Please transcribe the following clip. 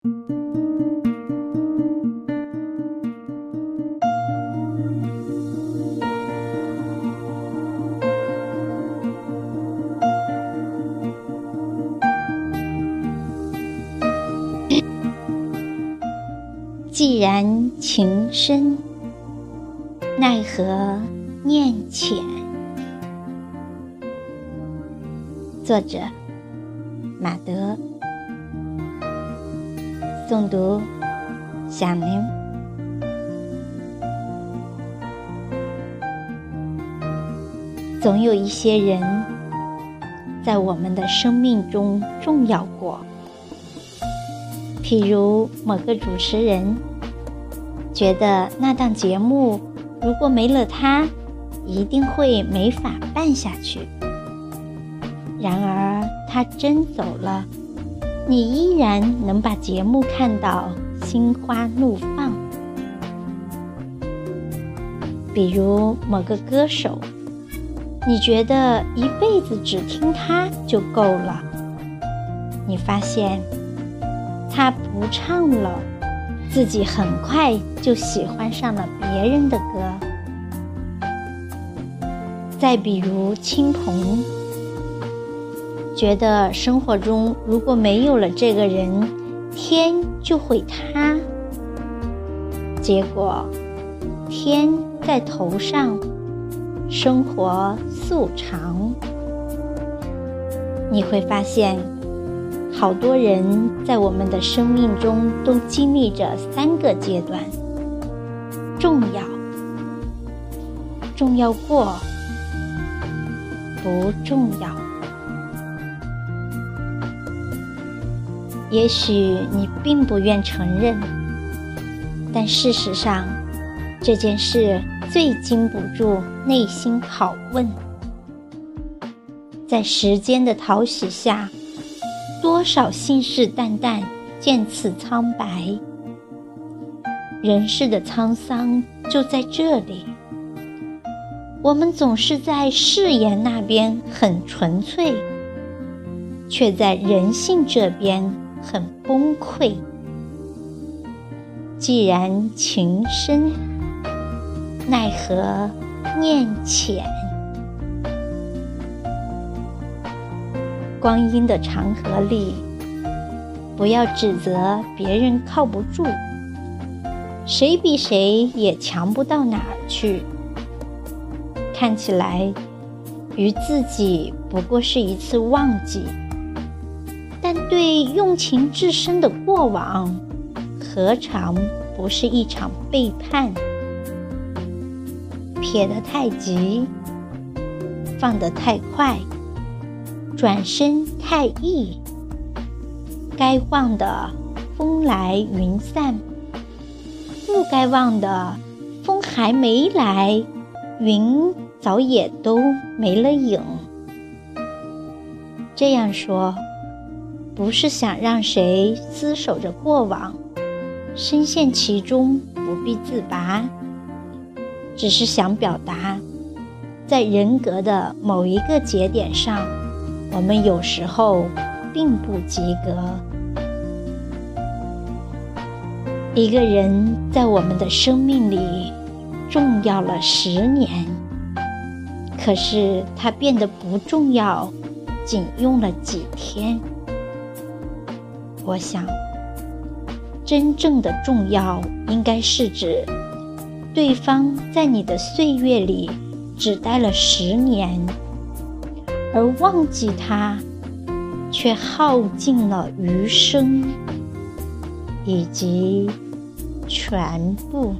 既然情深，奈何念浅。作者：马德，诵读：小明。总有一些人，在我们的生命中重要过。譬如某个主持人，觉得那档节目如果没了他，一定会没法办下去。然而他真走了，你依然能把节目看到心花怒放。比如某个歌手，你觉得一辈子只听他就够了，你发现。他不唱了，自己很快就喜欢上了别人的歌。再比如亲朋，觉得生活中如果没有了这个人，天就会塌。结果天在头上，生活素常。你会发现。好多人在我们的生命中都经历着三个阶段：重要、重要过、不重要。也许你并不愿承认，但事实上，这件事最经不住内心拷问。在时间的淘洗下。多少信誓旦旦，渐次苍白。人世的沧桑就在这里。我们总是在誓言那边很纯粹，却在人性这边很崩溃。既然情深，奈何念浅？光阴的长河里，不要指责别人靠不住，谁比谁也强不到哪儿去。看起来于自己不过是一次忘记，对用情至深的过往，何尝不是一场背叛？撇得太急，放得太快。转身太易，该忘的风来云散，不该忘的风还没来，云早也都没了影。这样说，不是想让谁厮守着过往，深陷其中不必自拔，只是想表达，在人格的某一个节点上。我们有时候并不及格。一个人在我们的生命里重要了十年，可是他变得不重要，仅用了几天。我想，真正的重要应该是指对方在你的岁月里只待了十年。而忘记他，却耗尽了余生，以及全部。